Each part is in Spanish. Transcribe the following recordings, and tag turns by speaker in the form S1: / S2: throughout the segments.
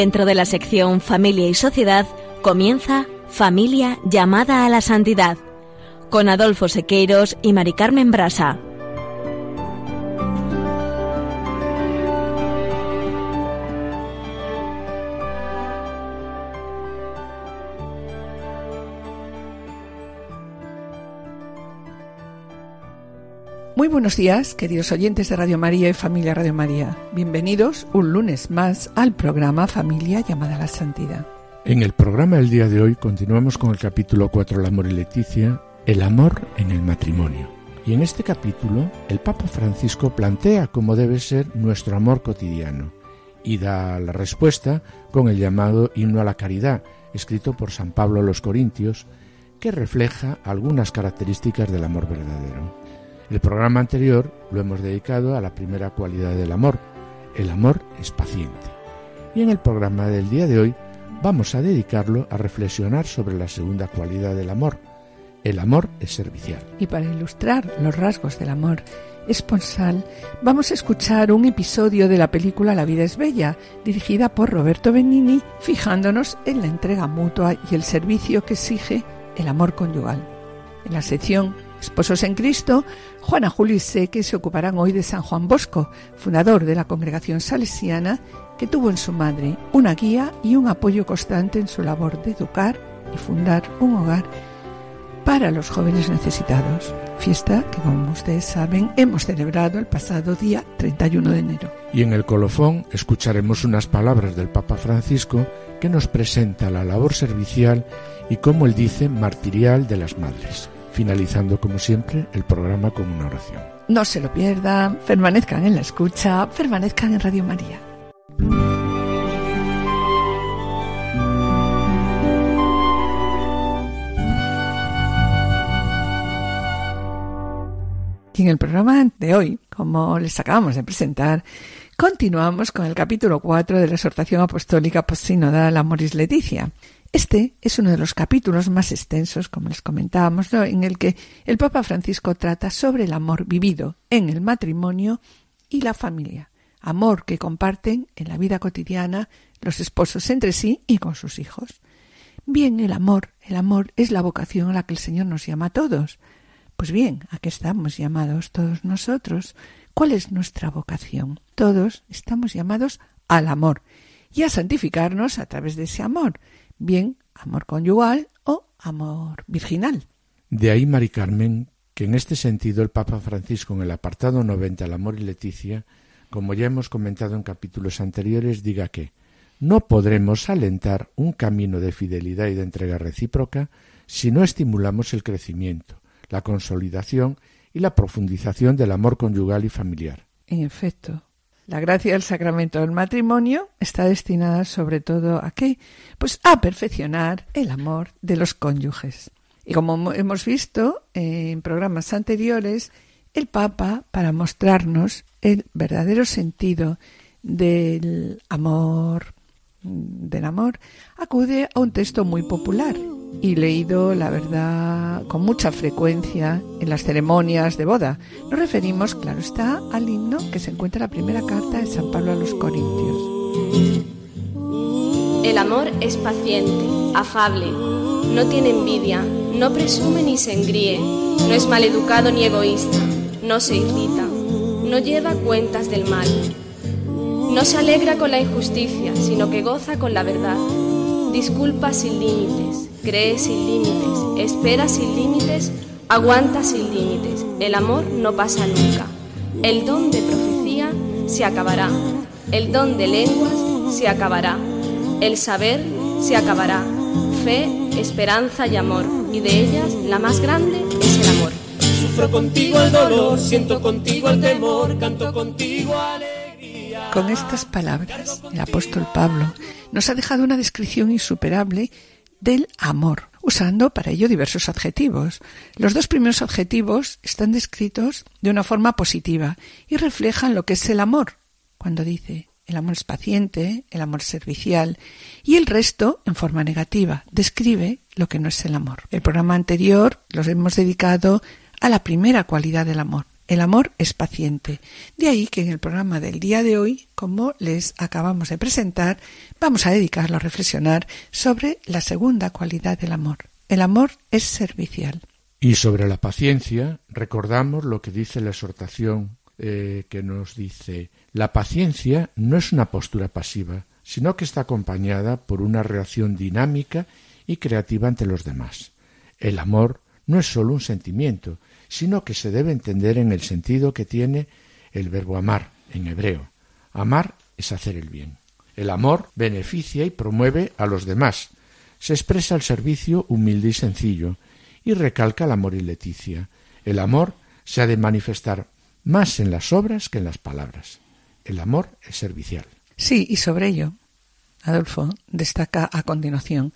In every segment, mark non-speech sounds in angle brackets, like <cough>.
S1: Dentro de la sección Familia y Sociedad comienza Familia llamada a la santidad con Adolfo Sequeiros y Mari Carmen Brasa.
S2: Buenos días, queridos oyentes de Radio María y familia Radio María. Bienvenidos un lunes más al programa Familia llamada a la Santidad.
S3: En el programa del día de hoy continuamos con el capítulo 4, El amor y Leticia, el amor en el matrimonio. Y en este capítulo el Papa Francisco plantea cómo debe ser nuestro amor cotidiano y da la respuesta con el llamado himno a la caridad, escrito por San Pablo a los Corintios, que refleja algunas características del amor verdadero. El programa anterior lo hemos dedicado a la primera cualidad del amor. El amor es paciente. Y en el programa del día de hoy vamos a dedicarlo a reflexionar sobre la segunda cualidad del amor. El amor es servicial.
S2: Y para ilustrar los rasgos del amor esponsal, vamos a escuchar un episodio de la película La vida es bella, dirigida por Roberto Benini, fijándonos en la entrega mutua y el servicio que exige el amor conyugal. En la sección Esposos en Cristo, Juana Julio y Seque se ocuparán hoy de San Juan Bosco, fundador de la congregación salesiana, que tuvo en su madre una guía y un apoyo constante en su labor de educar y fundar un hogar para los jóvenes necesitados. Fiesta que, como ustedes saben, hemos celebrado el pasado día 31 de enero.
S3: Y en el colofón escucharemos unas palabras del Papa Francisco que nos presenta la labor servicial y, como él dice, martirial de las madres finalizando como siempre el programa con una oración.
S2: No se lo pierdan, permanezcan en la escucha, permanezcan en Radio María. Y en el programa de hoy, como les acabamos de presentar, continuamos con el capítulo 4 de la exhortación apostólica postsinodal Amoris Leticia. Este es uno de los capítulos más extensos, como les comentábamos, en el que el Papa Francisco trata sobre el amor vivido en el matrimonio y la familia, amor que comparten en la vida cotidiana los esposos entre sí y con sus hijos. Bien, el amor, el amor es la vocación a la que el Señor nos llama a todos. Pues bien, ¿a qué estamos llamados todos nosotros? ¿Cuál es nuestra vocación? Todos estamos llamados al amor y a santificarnos a través de ese amor bien amor conyugal o amor virginal.
S3: De ahí, Mari Carmen, que en este sentido el Papa Francisco en el apartado 90, el amor y Leticia, como ya hemos comentado en capítulos anteriores, diga que no podremos alentar un camino de fidelidad y de entrega recíproca si no estimulamos el crecimiento, la consolidación y la profundización del amor conyugal y familiar.
S2: En efecto, la gracia del sacramento del matrimonio está destinada sobre todo a qué? Pues a perfeccionar el amor de los cónyuges. Y como hemos visto en programas anteriores, el Papa, para mostrarnos el verdadero sentido del amor, del amor, acude a un texto muy popular, y leído, la verdad, con mucha frecuencia en las ceremonias de boda. Nos referimos, claro está, al himno que se encuentra en la primera carta de San Pablo a los Corintios.
S4: El amor es paciente, afable, no tiene envidia, no presume ni se engríe, no es maleducado ni egoísta, no se irrita, no lleva cuentas del mal, no se alegra con la injusticia, sino que goza con la verdad, disculpa sin límites cree sin límites, espera sin límites, aguanta sin límites. El amor no pasa nunca. El don de profecía se acabará. El don de lenguas se acabará. El saber se acabará. Fe, esperanza y amor. Y de ellas la más grande es el amor.
S5: Sufro contigo el dolor, siento contigo el temor, canto contigo alegría.
S2: Con estas palabras, el apóstol Pablo nos ha dejado una descripción insuperable del amor, usando para ello diversos adjetivos. Los dos primeros adjetivos están descritos de una forma positiva y reflejan lo que es el amor, cuando dice el amor es paciente, el amor es servicial, y el resto, en forma negativa, describe lo que no es el amor. El programa anterior los hemos dedicado a la primera cualidad del amor, El amor es paciente. De ahí que en el programa del día de hoy, como les acabamos de presentar, vamos a dedicarlo a reflexionar sobre la segunda cualidad del amor. El amor es servicial.
S3: Y sobre la paciencia, recordamos lo que dice la exhortación eh, que nos dice, la paciencia no es una postura pasiva, sino que está acompañada por una reacción dinámica y creativa ante los demás. El amor no es sólo un sentimiento, sino que se debe entender en el sentido que tiene el verbo amar en hebreo. Amar es hacer el bien. El amor beneficia y promueve a los demás. Se expresa el servicio humilde y sencillo, y recalca el amor y Leticia. El amor se ha de manifestar más en las obras que en las palabras. El amor es servicial.
S2: Sí, y sobre ello, Adolfo destaca a continuación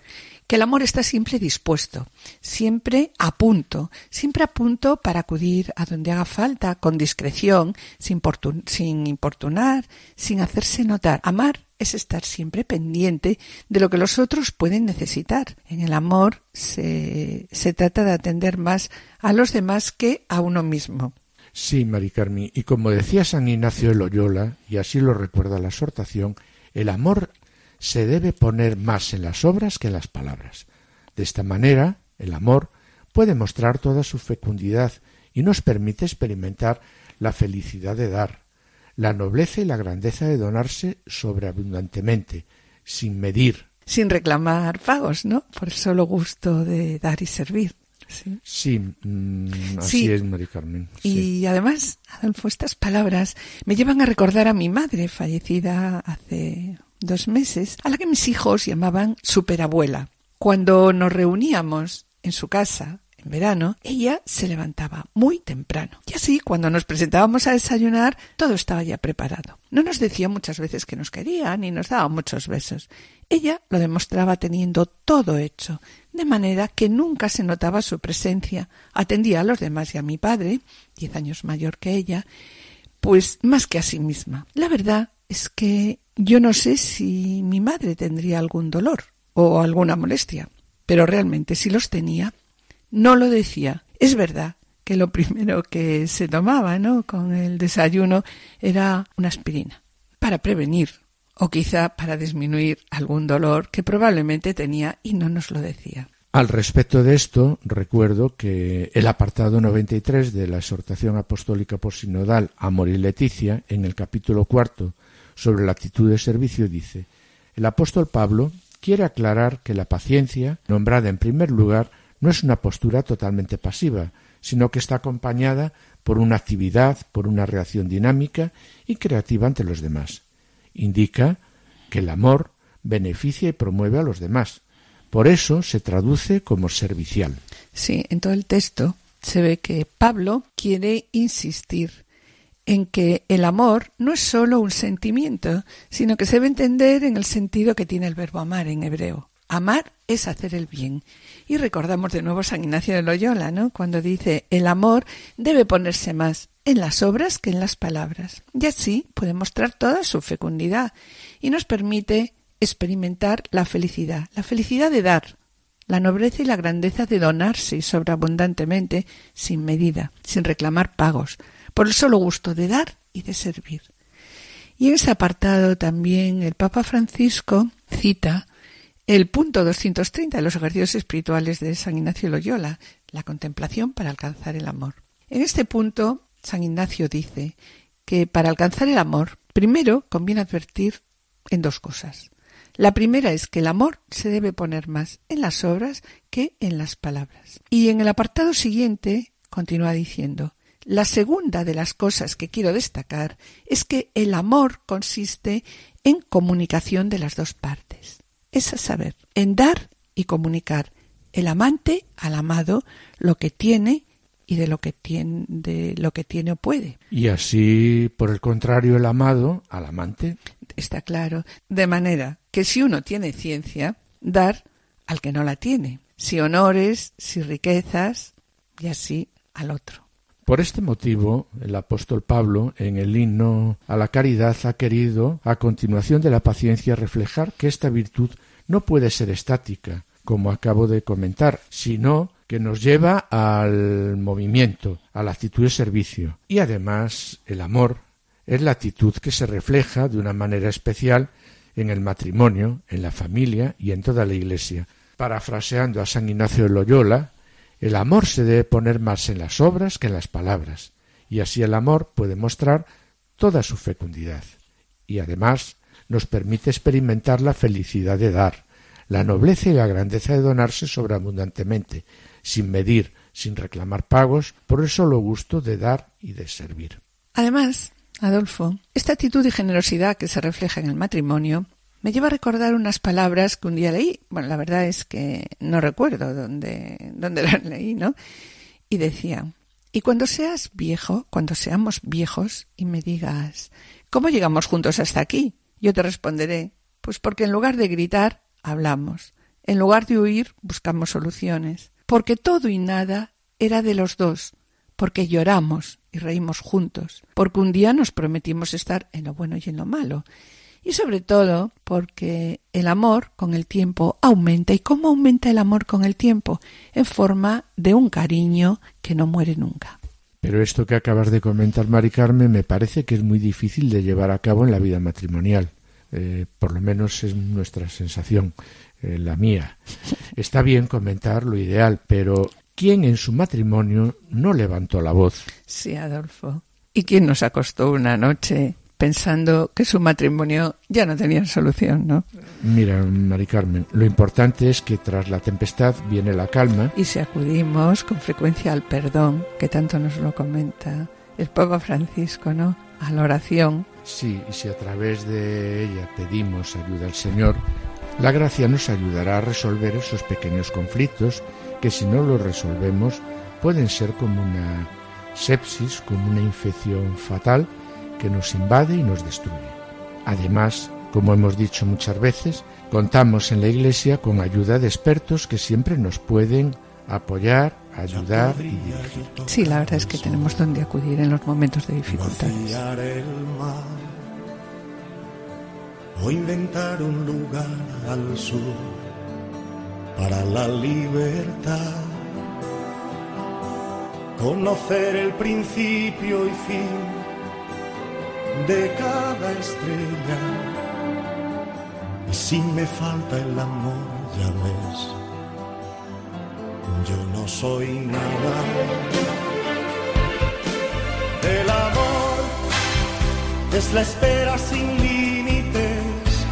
S2: que el amor está siempre dispuesto, siempre a punto, siempre a punto para acudir a donde haga falta, con discreción, sin, importunar, sin hacerse notar. Amar es estar siempre pendiente de lo que los otros pueden necesitar. En el amor se, se trata de atender más a los demás que a uno mismo.
S3: Sí, Mari Carmi, y como decía San Ignacio de Loyola, y así lo recuerda la exhortación, el amor se debe poner más en las obras que en las palabras. De esta manera, el amor puede mostrar toda su fecundidad y nos permite experimentar la felicidad de dar, la nobleza y la grandeza de donarse sobreabundantemente, sin medir.
S2: Sin reclamar pagos, ¿no? Por el solo gusto de dar y servir.
S3: Sí, mm, así es, Mari Carmen.
S2: Y además, Adolfo, estas palabras me llevan a recordar a mi madre, fallecida hace dos meses, a la que mis hijos llamaban superabuela. Cuando nos reuníamos en su casa, en verano, ella se levantaba muy temprano. Y así, cuando nos presentábamos a desayunar, todo estaba ya preparado. No nos decía muchas veces que nos quería, ni nos daba muchos besos. Ella lo demostraba teniendo todo hecho, de manera que nunca se notaba su presencia. Atendía a los demás y a mi padre, diez años mayor que ella, pues más que a sí misma. La verdad es que yo no sé si mi madre tendría algún dolor o alguna molestia, pero realmente si los tenía, no lo decía. Es verdad que lo <laughs> primero que se tomaba, ¿no? con el desayuno era una aspirina para prevenir o quizá para disminuir algún dolor que probablemente tenía y no nos lo decía.
S3: Al respecto de esto, recuerdo que el apartado 93 de la exhortación apostólica por sinodal Amor y Leticia, en el capítulo cuarto sobre la actitud de servicio dice el apóstol Pablo quiere aclarar que la paciencia, nombrada en primer lugar, no es una postura totalmente pasiva, sino que está acompañada por una actividad, por una reacción dinámica y creativa ante los demás. Indica que el amor beneficia y promueve a los demás. Por eso se traduce como servicial.
S2: Sí, en todo el texto se ve que Pablo quiere insistir en que el amor no es solo un sentimiento, sino que se debe entender en el sentido que tiene el verbo amar en hebreo. Amar es hacer el bien. Y recordamos de nuevo San Ignacio de Loyola, ¿no? Cuando dice el amor debe ponerse más en las obras que en las palabras. Y así puede mostrar toda su fecundidad y nos permite experimentar la felicidad, la felicidad de dar, la nobleza y la grandeza de donarse sobreabundantemente, sin medida, sin reclamar pagos, por el solo gusto de dar y de servir. Y en ese apartado también el Papa Francisco cita el punto 230 de los ejercicios espirituales de San Ignacio Loyola, la contemplación para alcanzar el amor. En este punto, San Ignacio dice que para alcanzar el amor, primero conviene advertir en dos cosas. La primera es que el amor se debe poner más en las obras que en las palabras. Y en el apartado siguiente continúa diciendo la segunda de las cosas que quiero destacar es que el amor consiste en comunicación de las dos partes. Es a saber, en dar y comunicar el amante al amado lo que tiene y de lo que tiene, de lo que tiene o puede.
S3: Y así, por el contrario, el amado al amante.
S2: Está claro. De manera que si uno tiene ciencia, dar al que no la tiene. Si honores, si riquezas, y así al otro.
S3: Por este motivo, el apóstol Pablo, en el himno a la caridad, ha querido, a continuación de la paciencia, reflejar que esta virtud no puede ser estática, como acabo de comentar, sino que nos lleva al movimiento, a la actitud de servicio. Y además el amor es la actitud que se refleja de una manera especial en el matrimonio, en la familia y en toda la Iglesia. Parafraseando a San Ignacio de Loyola, el amor se debe poner más en las obras que en las palabras, y así el amor puede mostrar toda su fecundidad. Y además nos permite experimentar la felicidad de dar, la nobleza y la grandeza de donarse sobreabundantemente, sin medir, sin reclamar pagos, por el solo gusto de dar y de servir.
S2: Además, Adolfo, esta actitud de generosidad que se refleja en el matrimonio me lleva a recordar unas palabras que un día leí. Bueno, la verdad es que no recuerdo dónde, dónde <laughs> las leí, ¿no? Y decía, y cuando seas viejo, cuando seamos viejos, y me digas, ¿cómo llegamos juntos hasta aquí? Yo te responderé, pues porque en lugar de gritar, hablamos. En lugar de huir, buscamos soluciones. Porque todo y nada era de los dos. Porque lloramos y reímos juntos. Porque un día nos prometimos estar en lo bueno y en lo malo. Y sobre todo porque el amor con el tiempo aumenta. ¿Y cómo aumenta el amor con el tiempo? En forma de un cariño que no muere nunca.
S3: Pero esto que acabas de comentar, Mari Carmen, me parece que es muy difícil de llevar a cabo en la vida matrimonial. Eh, por lo menos es nuestra sensación, eh, la mía. <laughs> Está bien comentar lo ideal, pero ¿quién en su matrimonio no levantó la voz?
S2: Sí, Adolfo. ¿Y quién nos acostó una noche pensando que su matrimonio ya no tenía solución, ¿no?
S3: Mira, Mari Carmen, lo importante es que tras la tempestad viene la calma.
S2: Y si acudimos con frecuencia al perdón, que tanto nos lo comenta el Papa Francisco, ¿no? A la oración.
S3: Sí, y si a través de ella pedimos ayuda al Señor, la gracia nos ayudará a resolver esos pequeños conflictos que si no los resolvemos pueden ser como una sepsis, como una infección fatal que nos invade y nos destruye. Además, como hemos dicho muchas veces, contamos en la Iglesia con ayuda de expertos que siempre nos pueden apoyar, ayudar y dirigir.
S2: Sí, la verdad es que tenemos donde acudir en los momentos de dificultad.
S6: O inventar un lugar al sur para la libertad. Conocer el principio y fin de cada estrella. Y si me falta el amor, ya ves, yo no soy nada. El amor es la espera sin límites,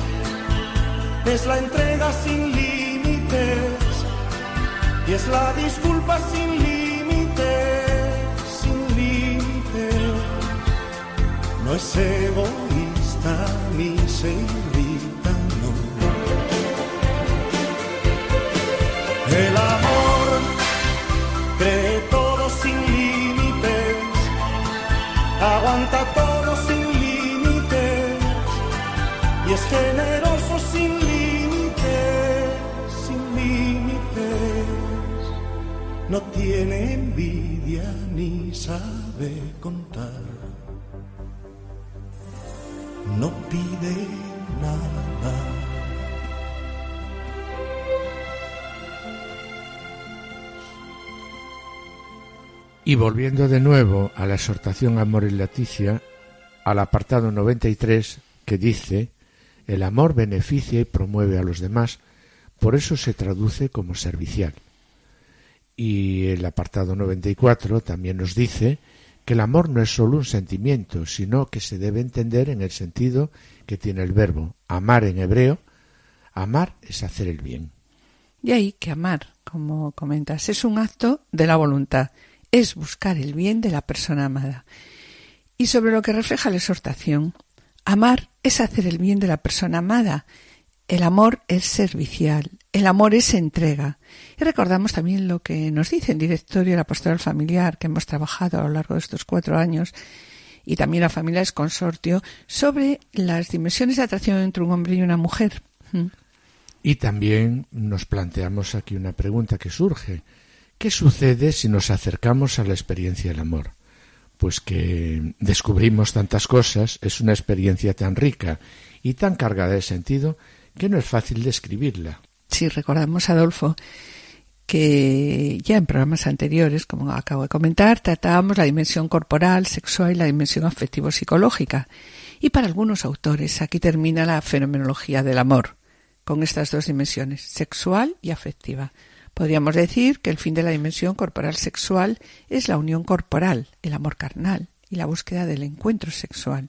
S6: es la entrega sin límites y es la disculpa sin límites no es egoísta ni se irrita, no. El amor cree todo sin límites, aguanta todo sin límites y es generoso sin límites, sin límites. No tiene envidia ni sabe contar
S3: Y volviendo de nuevo a la exhortación Amor y Leticia, al apartado 93 que dice, el amor beneficia y promueve a los demás, por eso se traduce como servicial. Y el apartado 94 también nos dice que el amor no es solo un sentimiento, sino que se debe entender en el sentido que tiene el verbo amar en hebreo. Amar es hacer el bien.
S2: Y ahí que amar, como comentas, es un acto de la voluntad, es buscar el bien de la persona amada. Y sobre lo que refleja la exhortación, amar es hacer el bien de la persona amada. El amor es servicial, el amor es entrega. Y recordamos también lo que nos dice el directorio de la pastoral familiar que hemos trabajado a lo largo de estos cuatro años y también la familia es consortio sobre las dimensiones de atracción entre un hombre y una mujer.
S3: Y también nos planteamos aquí una pregunta que surge. ¿Qué sucede si nos acercamos a la experiencia del amor? Pues que descubrimos tantas cosas, es una experiencia tan rica y tan cargada de sentido que no es fácil describirla.
S2: Sí, recordamos, Adolfo, que ya en programas anteriores, como acabo de comentar, tratábamos la dimensión corporal, sexual y la dimensión afectivo-psicológica. Y para algunos autores aquí termina la fenomenología del amor, con estas dos dimensiones, sexual y afectiva. Podríamos decir que el fin de la dimensión corporal sexual es la unión corporal, el amor carnal y la búsqueda del encuentro sexual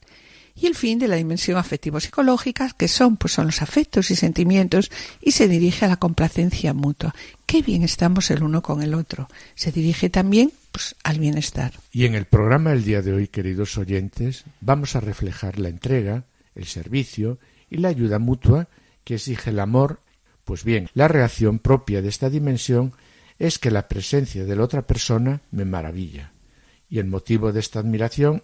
S2: y el fin de la dimensión afectivo-psicológica, que son, pues son los afectos y sentimientos, y se dirige a la complacencia mutua. Qué bien estamos el uno con el otro. Se dirige también pues, al bienestar.
S3: Y en el programa del día de hoy, queridos oyentes, vamos a reflejar la entrega, el servicio y la ayuda mutua que exige el amor. Pues bien, la reacción propia de esta dimensión es que la presencia de la otra persona me maravilla. Y el motivo de esta admiración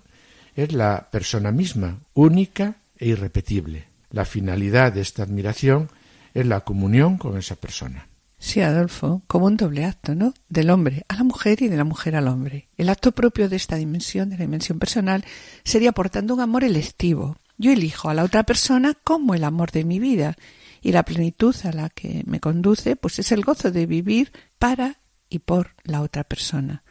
S3: es la persona misma, única e irrepetible. La finalidad de esta admiración es la comunión con esa persona.
S2: Sí, Adolfo, como un doble acto, ¿no? Del hombre a la mujer y de la mujer al hombre. El acto propio de esta dimensión, de la dimensión personal, sería por tanto un amor electivo. Yo elijo a la otra persona como el amor de mi vida y la plenitud a la que me conduce, pues es el gozo de vivir para y por la otra persona.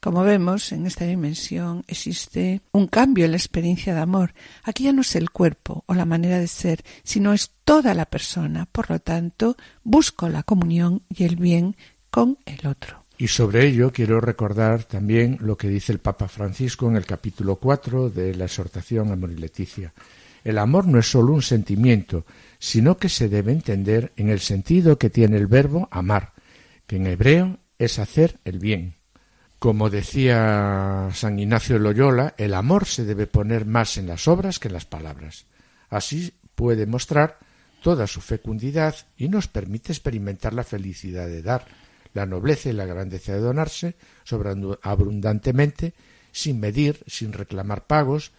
S2: Como vemos, en esta dimensión existe un cambio en la experiencia de amor. Aquí ya no es el cuerpo o la manera de ser, sino es toda la persona. Por lo tanto, busco la comunión y el bien con el otro.
S3: Y sobre ello quiero recordar también lo que dice el Papa Francisco en el capítulo 4 de la exhortación Amor y Leticia. El amor no es solo un sentimiento, sino que se debe entender en el sentido que tiene el verbo amar, que en hebreo es hacer el bien. Como decía San Ignacio Loyola, el amor se debe poner más en las obras que en las palabras. Así puede mostrar toda su fecundidad y nos permite experimentar la felicidad de dar, la nobleza y la grandeza de donarse sobrando abundantemente, sin medir, sin reclamar pagos,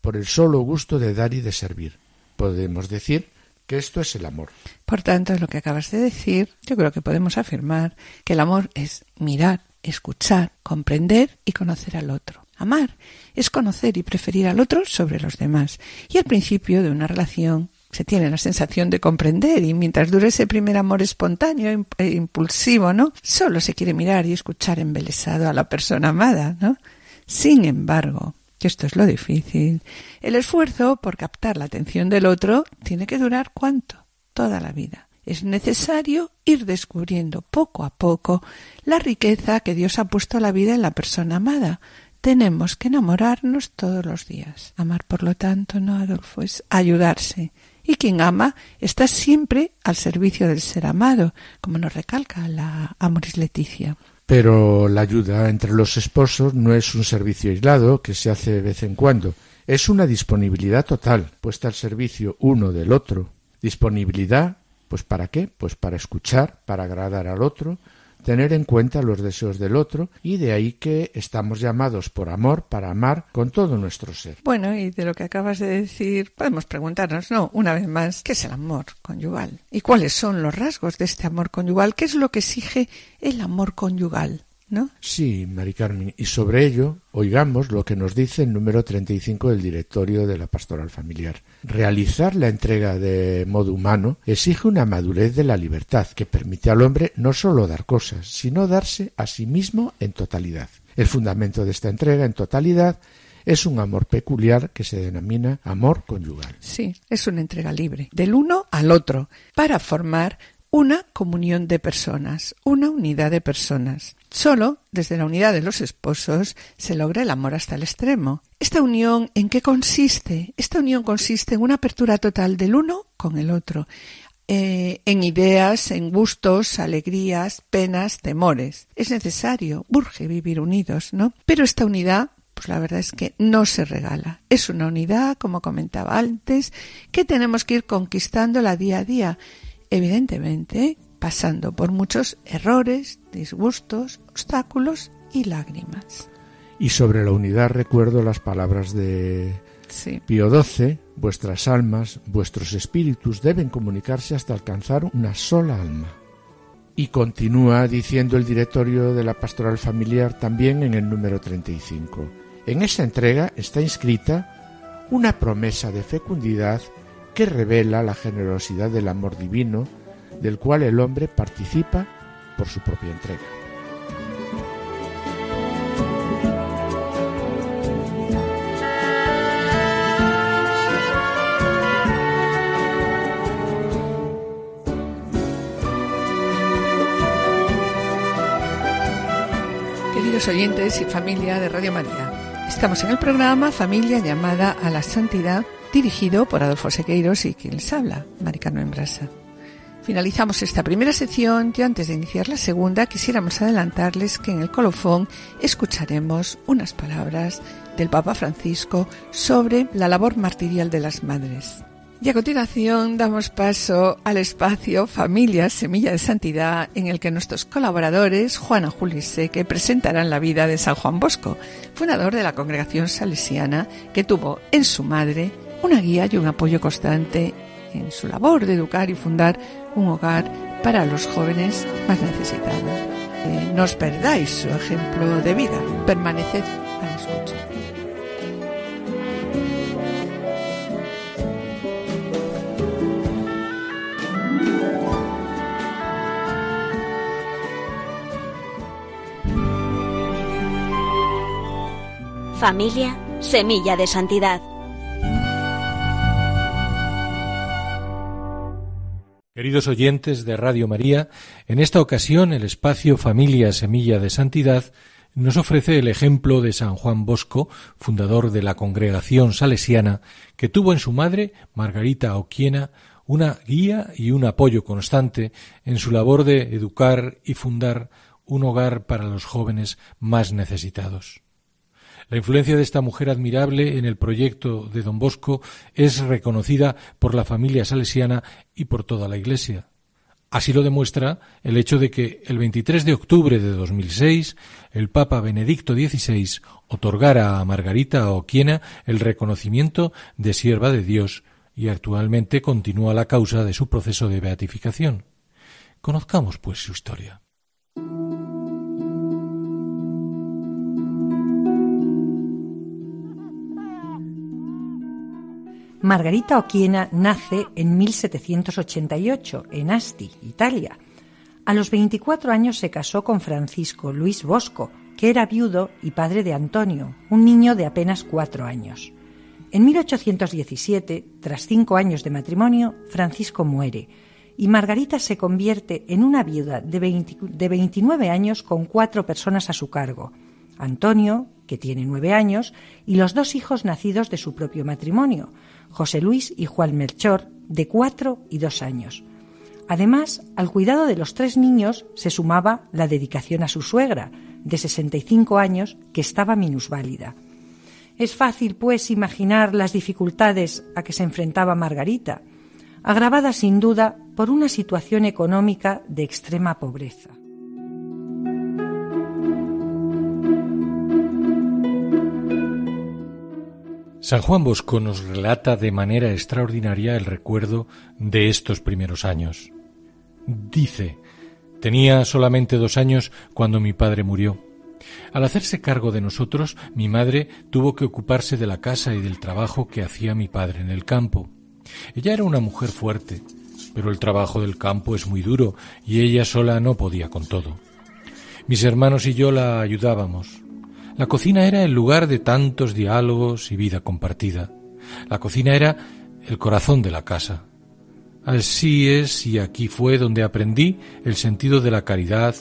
S3: por el solo gusto de dar y de servir. Podemos decir que esto es el amor.
S2: Por tanto, lo que acabas de decir, yo creo que podemos afirmar que el amor es mirar escuchar, comprender y conocer al otro. Amar es conocer y preferir al otro sobre los demás. Y al principio de una relación se tiene la sensación de comprender y mientras dure ese primer amor espontáneo e impulsivo, ¿no? Solo se quiere mirar y escuchar embelesado a la persona amada, ¿no? Sin embargo, que esto es lo difícil, el esfuerzo por captar la atención del otro tiene que durar cuánto? Toda la vida. Es necesario ir descubriendo poco a poco la riqueza que Dios ha puesto a la vida en la persona amada. Tenemos que enamorarnos todos los días. Amar, por lo tanto, no, Adolfo, es ayudarse. Y quien ama está siempre al servicio del ser amado, como nos recalca la Amoris Leticia.
S3: Pero la ayuda entre los esposos no es un servicio aislado que se hace de vez en cuando. Es una disponibilidad total, puesta al servicio uno del otro. Disponibilidad pues ¿para qué? Pues para escuchar, para agradar al otro, tener en cuenta los deseos del otro y de ahí que estamos llamados por amor para amar con todo nuestro ser.
S2: Bueno, y de lo que acabas de decir, podemos preguntarnos, ¿no? Una vez más, ¿qué es el amor conyugal? ¿Y cuáles son los rasgos de este amor conyugal? ¿Qué es lo que exige el amor conyugal? ¿No?
S3: Sí, Mari Carmen. Y sobre ello, oigamos lo que nos dice el número 35 del directorio de la Pastoral Familiar. Realizar la entrega de modo humano exige una madurez de la libertad que permite al hombre no sólo dar cosas, sino darse a sí mismo en totalidad. El fundamento de esta entrega en totalidad es un amor peculiar que se denomina amor conyugal.
S2: Sí, es una entrega libre, del uno al otro, para formar una comunión de personas, una unidad de personas. Solo desde la unidad de los esposos se logra el amor hasta el extremo. ¿Esta unión en qué consiste? Esta unión consiste en una apertura total del uno con el otro, eh, en ideas, en gustos, alegrías, penas, temores. Es necesario, urge vivir unidos, ¿no? Pero esta unidad pues la verdad es que no se regala. Es una unidad, como comentaba antes, que tenemos que ir conquistándola día a día evidentemente pasando por muchos errores, disgustos, obstáculos y lágrimas.
S3: Y sobre la unidad recuerdo las palabras de Pío XII, vuestras almas, vuestros espíritus deben comunicarse hasta alcanzar una sola alma. Y continúa diciendo el directorio de la pastoral familiar también en el número 35. En esta entrega está inscrita una promesa de fecundidad que revela la generosidad del amor divino del cual el hombre participa por su propia entrega.
S2: Queridos oyentes y familia de Radio María, estamos en el programa Familia llamada a la Santidad, dirigido por Adolfo Sequeiros y quien les habla, Maricano Embrasa. Finalizamos esta primera sección y antes de iniciar la segunda quisiéramos adelantarles que en el colofón escucharemos unas palabras del Papa Francisco sobre la labor martirial de las madres. Y a continuación damos paso al espacio Familia Semilla de Santidad en el que nuestros colaboradores Juana Seque presentarán la vida de San Juan Bosco, fundador de la congregación salesiana que tuvo en su madre una guía y un apoyo constante en su labor de educar y fundar un hogar para los jóvenes más necesitados. Eh, no os perdáis su ejemplo de vida, permaneced a la escucha.
S1: Familia, semilla de santidad.
S7: Queridos oyentes de Radio María, en esta ocasión el espacio Familia Semilla de Santidad nos ofrece el ejemplo de San Juan Bosco, fundador de la congregación salesiana, que tuvo en su madre, Margarita Oquiena, una guía y un apoyo constante en su labor de educar y fundar un hogar para los jóvenes más necesitados. La influencia de esta mujer admirable en el proyecto de don Bosco es reconocida por la familia salesiana y por toda la Iglesia. Así lo demuestra el hecho de que el 23 de octubre de 2006 el Papa Benedicto XVI otorgara a Margarita Oquiena el reconocimiento de sierva de Dios y actualmente continúa la causa de su proceso de beatificación. Conozcamos pues su historia.
S8: Margarita Oquiena nace en 1788 en Asti, Italia. A los 24 años se casó con Francisco Luis Bosco, que era viudo y padre de Antonio, un niño de apenas cuatro años. En 1817, tras cinco años de matrimonio, Francisco muere y Margarita se convierte en una viuda de, 29 años con cuatro personas a su cargo. Antonio, que tiene nueve años, y los dos hijos nacidos de su propio matrimonio, José Luis y Juan Melchor, de cuatro y dos años. Además, al cuidado de los tres niños se sumaba la dedicación a su suegra, de 65 años, que estaba minusválida. Es fácil, pues, imaginar las dificultades a que se enfrentaba Margarita, agravada sin duda por una situación económica de extrema pobreza.
S7: San Juan Bosco nos relata de manera extraordinaria el recuerdo de estos primeros años. Dice, tenía solamente dos años cuando mi padre murió. Al hacerse cargo de nosotros, mi madre tuvo que ocuparse de la casa y del trabajo que hacía mi padre en el campo. Ella era una mujer fuerte, pero el trabajo del campo es muy duro y ella sola no podía con todo. Mis hermanos y yo la ayudábamos. La cocina era el lugar de tantos diálogos y vida compartida. La cocina era el corazón de la casa. Así es y aquí fue donde aprendí el sentido de la caridad,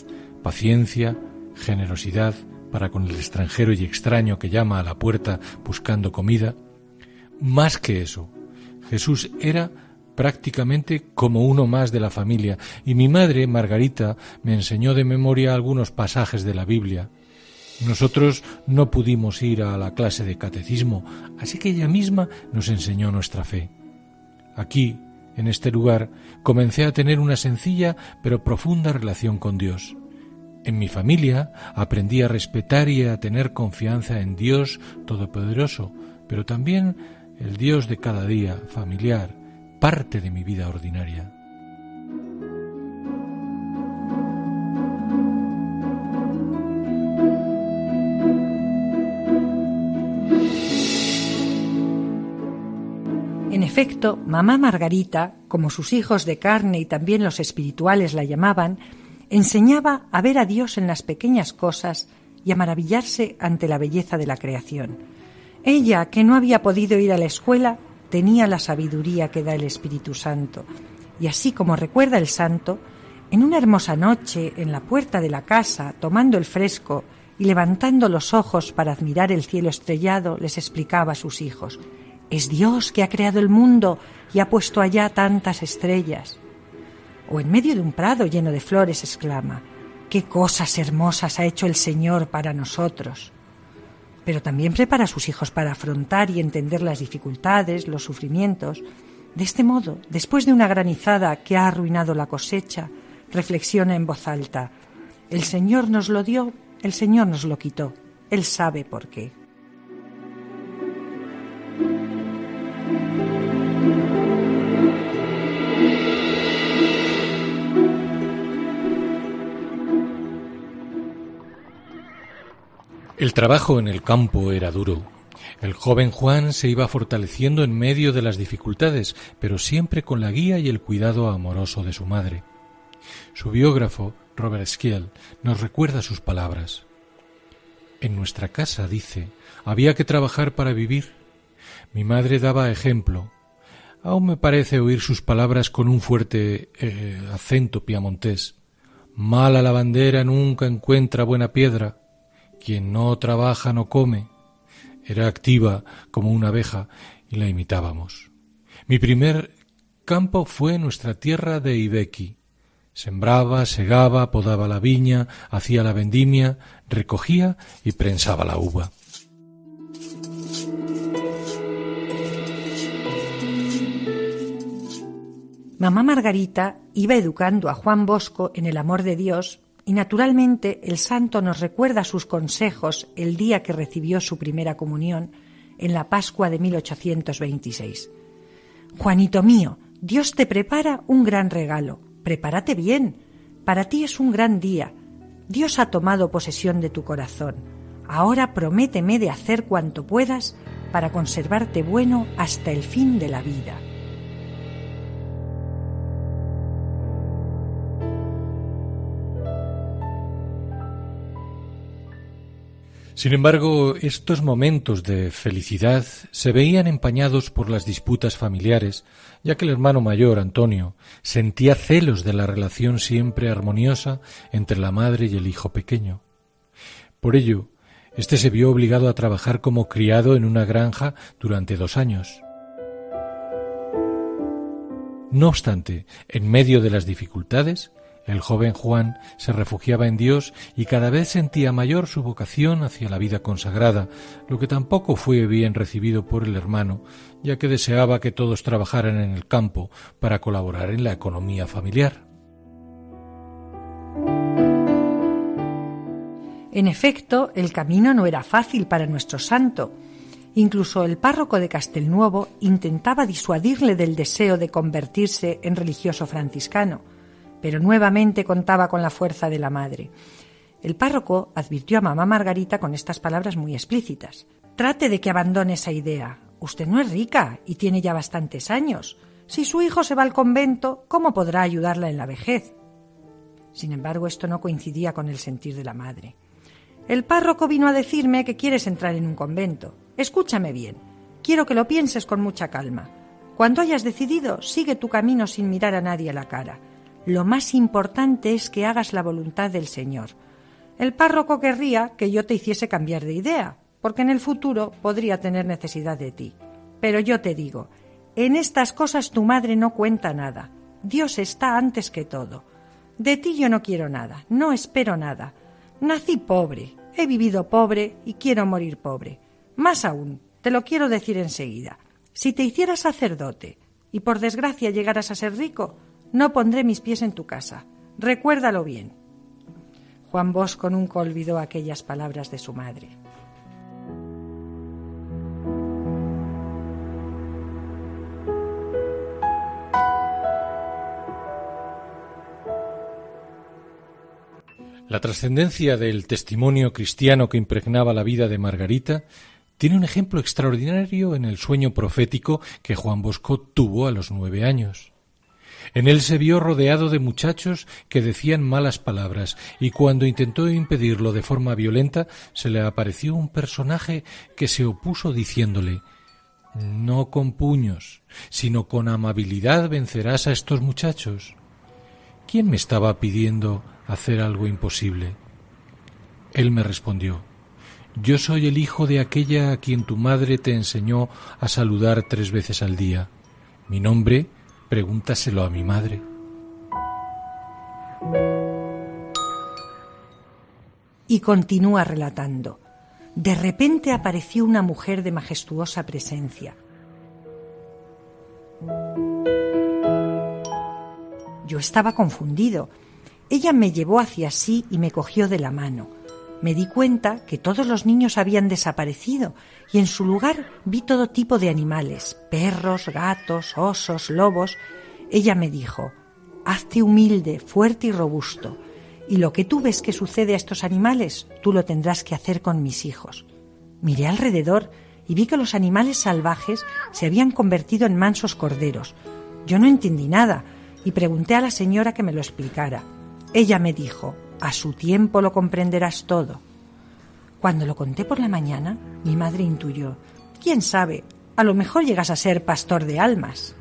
S7: paciencia, generosidad para con el extranjero y extraño que llama a la puerta buscando comida. Más que eso, Jesús era prácticamente como uno más de la familia, y mi madre, Margarita, me enseñó de memoria algunos pasajes de la Biblia. Nosotros no pudimos ir a la clase de catecismo, así que ella misma nos enseñó nuestra fe. Aquí, en este lugar, comencé a tener una sencilla pero profunda relación con Dios. En mi familia aprendí a respetar y a tener confianza en Dios Todopoderoso, pero también el Dios de cada día, familiar, parte de mi vida ordinaria.
S8: Efecto, mamá Margarita, como sus hijos de carne y también los espirituales la llamaban, Enseñaba a ver a Dios en las pequeñas cosas y a maravillarse ante la belleza de la creación. Ella, que no había podido ir a la escuela, tenía la sabiduría que da el Espíritu Santo. Y así como recuerda el santo, en una hermosa noche, en la puerta de la casa, tomando el fresco y levantando los ojos para admirar el cielo estrellado, les explicaba a sus hijos, es Dios que ha creado el mundo y ha puesto allá tantas estrellas. O en medio de un prado lleno de flores exclama, qué cosas hermosas ha hecho el Señor para nosotros. Pero también prepara a sus hijos para afrontar y entender las dificultades, los sufrimientos. De este modo, después de una granizada que ha arruinado la cosecha, reflexiona en voz alta, el Señor nos lo dio, el Señor nos lo quitó, Él sabe por qué.
S7: El trabajo en el campo era duro. El joven Juan se iba fortaleciendo en medio de las dificultades, pero siempre con la guía y el cuidado amoroso de su madre. Su biógrafo, Robert Skiel, nos recuerda sus palabras. En nuestra casa, dice, había que trabajar para vivir. Mi madre daba ejemplo. Aún me parece oír sus palabras con un fuerte eh, acento piamontés. Mala la bandera nunca encuentra buena piedra. Quien no trabaja no come. Era activa como una abeja y la imitábamos. Mi primer campo fue nuestra tierra de Ibequi. Sembraba, segaba, podaba la viña, hacía la vendimia, recogía y prensaba la uva.
S8: Mamá Margarita iba educando a Juan Bosco en el amor de Dios y naturalmente el santo nos recuerda sus consejos el día que recibió su primera comunión en la Pascua de 1826. Juanito mío, Dios te prepara un gran regalo. Prepárate bien. Para ti es un gran día. Dios ha tomado posesión de tu corazón. Ahora prométeme de hacer cuanto puedas para conservarte bueno hasta el fin de la vida.
S7: Sin embargo, estos momentos de felicidad se veían empañados por las disputas familiares, ya que el hermano mayor, Antonio, sentía celos de la relación siempre armoniosa entre la madre y el hijo pequeño. Por ello, éste se vio obligado a trabajar como criado en una granja durante dos años. No obstante, en medio de las dificultades, el joven Juan se refugiaba en Dios y cada vez sentía mayor su vocación hacia la vida consagrada, lo que tampoco fue bien recibido por el hermano, ya que deseaba que todos trabajaran en el campo para colaborar en la economía familiar.
S8: En efecto, el camino no era fácil para nuestro santo. Incluso el párroco de Castelnuovo intentaba disuadirle del deseo de convertirse en religioso franciscano pero nuevamente contaba con la fuerza de la madre. El párroco advirtió a mamá Margarita con estas palabras muy explícitas. Trate de que abandone esa idea. Usted no es rica y tiene ya bastantes años. Si su hijo se va al convento, ¿cómo podrá ayudarla en la vejez? Sin embargo, esto no coincidía con el sentir de la madre. El párroco vino a decirme que quieres entrar en un convento. Escúchame bien. Quiero que lo pienses con mucha calma. Cuando hayas decidido, sigue tu camino sin mirar a nadie a la cara. Lo más importante es que hagas la voluntad del Señor. El párroco querría que yo te hiciese cambiar de idea, porque en el futuro podría tener necesidad de ti. Pero yo te digo, en estas cosas tu madre no cuenta nada. Dios está antes que todo. De ti yo no quiero nada, no espero nada. Nací pobre, he vivido pobre y quiero morir pobre. Más aún, te lo quiero decir enseguida. Si te hicieras sacerdote y por desgracia llegaras a ser rico, no pondré mis pies en tu casa. Recuérdalo bien. Juan Bosco nunca olvidó aquellas palabras de su madre.
S7: La trascendencia del testimonio cristiano que impregnaba la vida de Margarita tiene un ejemplo extraordinario en el sueño profético que Juan Bosco tuvo a los nueve años. En él se vio rodeado de muchachos que decían malas palabras, y cuando intentó impedirlo de forma violenta, se le apareció un personaje que se opuso diciéndole No con puños, sino con amabilidad vencerás a estos muchachos. ¿Quién me estaba pidiendo hacer algo imposible? Él me respondió Yo soy el hijo de aquella a quien tu madre te enseñó a saludar tres veces al día. Mi nombre Pregúntaselo a mi madre.
S8: Y continúa relatando. De repente apareció una mujer de majestuosa presencia. Yo estaba confundido. Ella me llevó hacia sí y me cogió de la mano. Me di cuenta que todos los niños habían desaparecido y en su lugar vi todo tipo de animales, perros, gatos, osos, lobos. Ella me dijo, hazte humilde, fuerte y robusto, y lo que tú ves que sucede a estos animales, tú lo tendrás que hacer con mis hijos. Miré alrededor y vi que los animales salvajes se habían convertido en mansos corderos. Yo no entendí nada y pregunté a la señora que me lo explicara. Ella me dijo, a su tiempo lo comprenderás todo. Cuando lo conté por la mañana, mi madre intuyó, ¿quién sabe? A lo mejor llegas a ser pastor de almas.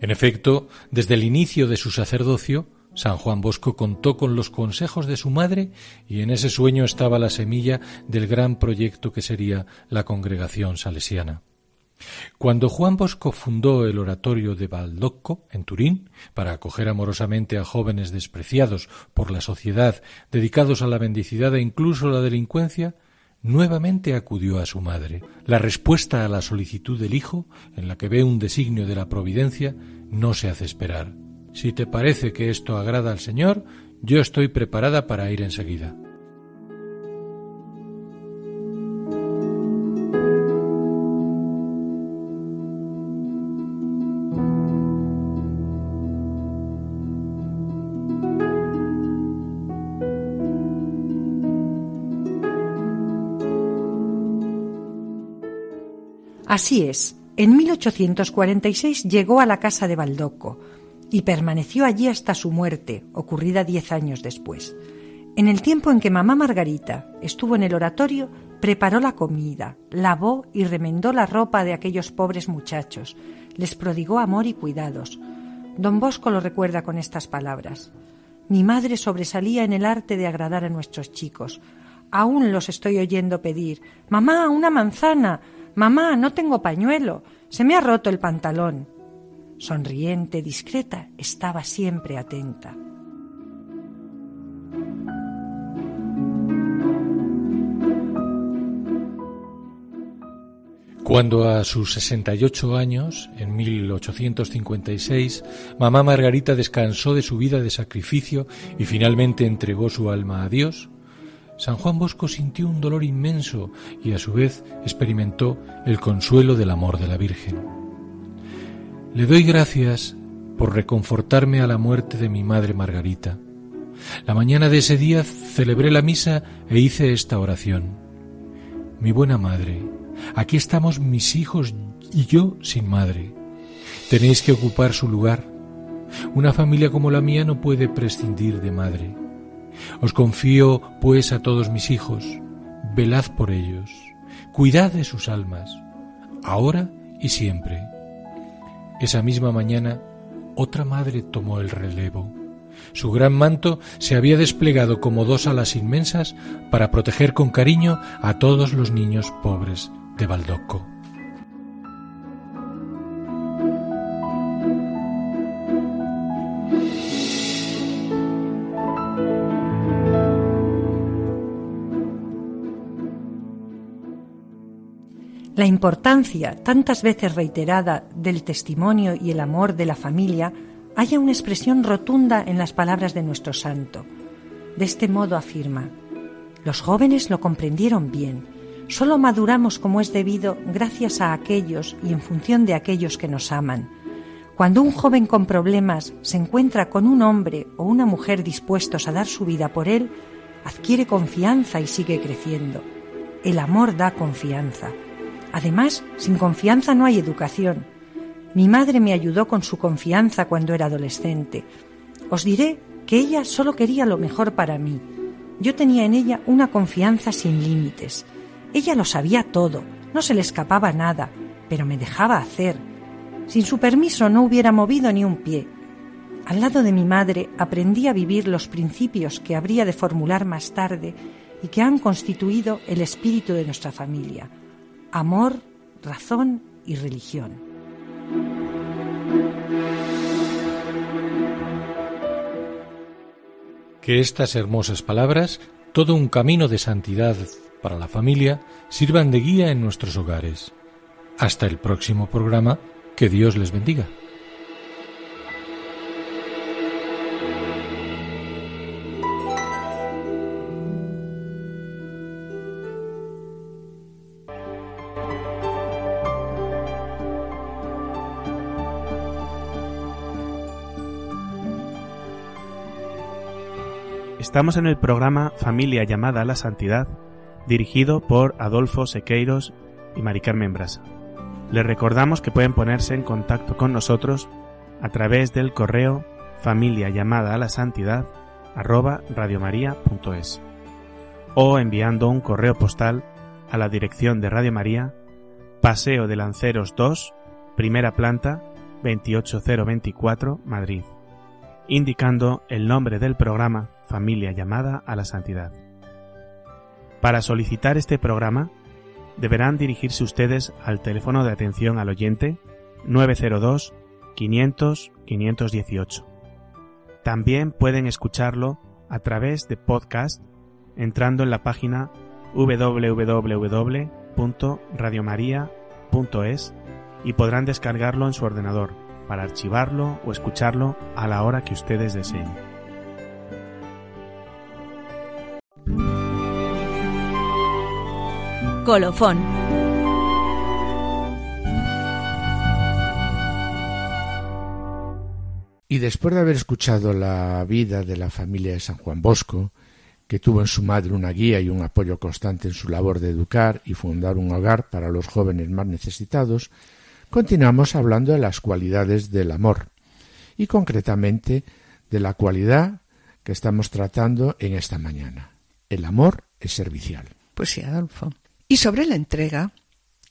S7: En efecto, desde el inicio de su sacerdocio, San Juan Bosco contó con los consejos de su madre y en ese sueño estaba la semilla del gran proyecto que sería la congregación salesiana. Cuando Juan Bosco fundó el oratorio de Baldocco, en Turín, para acoger amorosamente a jóvenes despreciados por la sociedad, dedicados a la mendicidad e incluso la delincuencia, nuevamente acudió a su madre. La respuesta a la solicitud del hijo, en la que ve un designio de la providencia, no se hace esperar. Si te parece que esto agrada al Señor, yo estoy preparada para ir enseguida.
S8: Así es, en 1846 llegó a la casa de Baldocco y permaneció allí hasta su muerte, ocurrida diez años después. En el tiempo en que mamá Margarita estuvo en el oratorio, preparó la comida, lavó y remendó la ropa de aquellos pobres muchachos, les prodigó amor y cuidados. Don Bosco lo recuerda con estas palabras. Mi madre sobresalía en el arte de agradar a nuestros chicos. Aún los estoy oyendo pedir Mamá, una manzana. Mamá, no tengo pañuelo. Se me ha roto el pantalón. Sonriente, discreta, estaba siempre atenta.
S7: Cuando a sus 68 años, en 1856, mamá Margarita descansó de su vida de sacrificio y finalmente entregó su alma a Dios, San Juan Bosco sintió un dolor inmenso y a su vez experimentó el consuelo del amor de la Virgen. Le doy gracias por reconfortarme a la muerte de mi madre Margarita. La mañana de ese día celebré la misa e hice esta oración. Mi buena madre, aquí estamos mis hijos y yo sin madre. Tenéis que ocupar su lugar. Una familia como la mía no puede prescindir de madre. Os confío, pues, a todos mis hijos, velad por ellos, cuidad de sus almas, ahora y siempre. Esa misma mañana, otra madre tomó el relevo. Su gran manto se había desplegado como dos alas inmensas para proteger con cariño a todos los niños pobres de Baldocco.
S8: La importancia, tantas veces reiterada, del testimonio y el amor de la familia haya una expresión rotunda en las palabras de nuestro santo. De este modo afirma, los jóvenes lo comprendieron bien, solo maduramos como es debido gracias a aquellos y en función de aquellos que nos aman. Cuando un joven con problemas se encuentra con un hombre o una mujer dispuestos a dar su vida por él, adquiere confianza y sigue creciendo. el amor da confianza. Además, sin confianza no hay educación. Mi madre me ayudó con su confianza cuando era adolescente. Os diré que ella solo quería lo mejor para mí. Yo tenía en ella una confianza sin límites. Ella lo sabía todo, no se le escapaba nada, pero me dejaba hacer. Sin su permiso no hubiera movido ni un pie. Al lado de mi madre aprendí a vivir los principios que habría de formular más tarde y que han constituido el espíritu de nuestra familia. Amor, razón y religión.
S7: Que estas hermosas palabras, todo un camino de santidad para la familia, sirvan de guía en nuestros hogares. Hasta el próximo programa, que Dios les bendiga.
S9: Estamos en el programa Familia llamada a la Santidad, dirigido por Adolfo Sequeiros y Mari Carmen Brasa. Les recordamos que pueden ponerse en contacto con nosotros a través del correo familia llamada a la santidad o enviando un correo postal a la dirección de Radio María, Paseo de Lanceros 2, primera planta, 28024, Madrid, indicando el nombre del programa Familia llamada a la Santidad. Para solicitar este programa, deberán dirigirse ustedes al teléfono de atención al oyente 902 500 518. También pueden escucharlo a través de podcast entrando en la página www.radiomaria.es y podrán descargarlo en su ordenador para archivarlo o escucharlo a la hora que ustedes deseen.
S1: Colofón.
S3: Y después de haber escuchado la vida de la familia de San Juan Bosco, que tuvo en su madre una guía y un apoyo constante en su labor de educar y fundar un hogar para los jóvenes más necesitados, continuamos hablando de las cualidades del amor, y concretamente de la cualidad que estamos tratando en esta mañana. El amor es servicial.
S2: Pues sí, Adolfo. Y sobre la entrega,